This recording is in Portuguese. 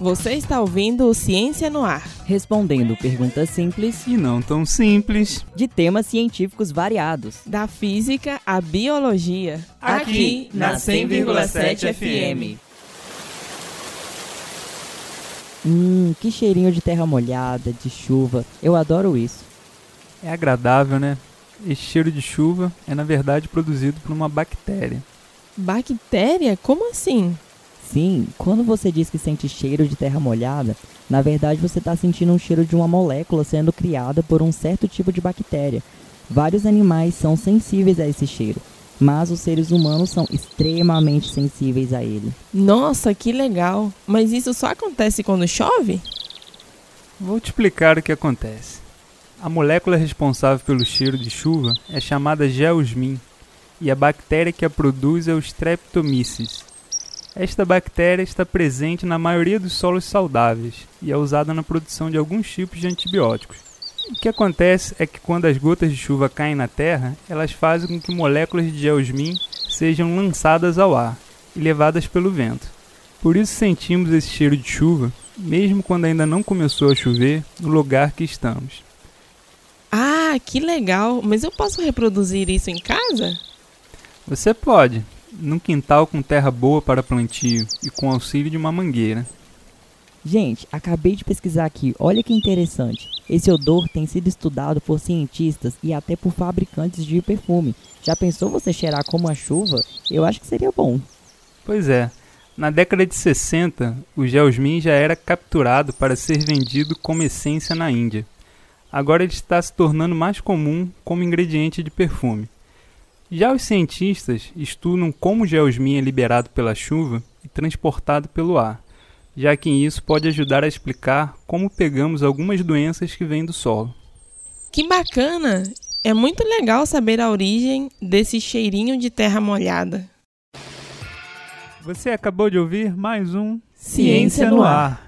Você está ouvindo o Ciência no Ar. Respondendo perguntas simples E não tão simples. de temas científicos variados. Da física à biologia. Aqui, na 100,7 FM. Hum, que cheirinho de terra molhada, de chuva. Eu adoro isso. É agradável, né? Esse cheiro de chuva é, na verdade, produzido por uma bactéria. Bactéria? Como assim? Sim, quando você diz que sente cheiro de terra molhada, na verdade você está sentindo um cheiro de uma molécula sendo criada por um certo tipo de bactéria. Vários animais são sensíveis a esse cheiro, mas os seres humanos são extremamente sensíveis a ele. Nossa, que legal. Mas isso só acontece quando chove? Vou te explicar o que acontece. A molécula responsável pelo cheiro de chuva é chamada geosmin, e a bactéria que a produz é o Streptomyces. Esta bactéria está presente na maioria dos solos saudáveis e é usada na produção de alguns tipos de antibióticos. O que acontece é que quando as gotas de chuva caem na terra, elas fazem com que moléculas de geosmin sejam lançadas ao ar e levadas pelo vento. Por isso sentimos esse cheiro de chuva, mesmo quando ainda não começou a chover, no lugar que estamos. Ah, que legal. Mas eu posso reproduzir isso em casa? Você pode, num quintal com terra boa para plantio e com auxílio de uma mangueira. Gente, acabei de pesquisar aqui, olha que interessante. Esse odor tem sido estudado por cientistas e até por fabricantes de perfume. Já pensou você cheirar como a chuva? Eu acho que seria bom. Pois é, na década de 60, o geosmin já era capturado para ser vendido como essência na Índia. Agora ele está se tornando mais comum como ingrediente de perfume. Já os cientistas estudam como o geosmin é liberado pela chuva e transportado pelo ar, já que isso pode ajudar a explicar como pegamos algumas doenças que vêm do solo. Que bacana! É muito legal saber a origem desse cheirinho de terra molhada. Você acabou de ouvir mais um Ciência no Ar.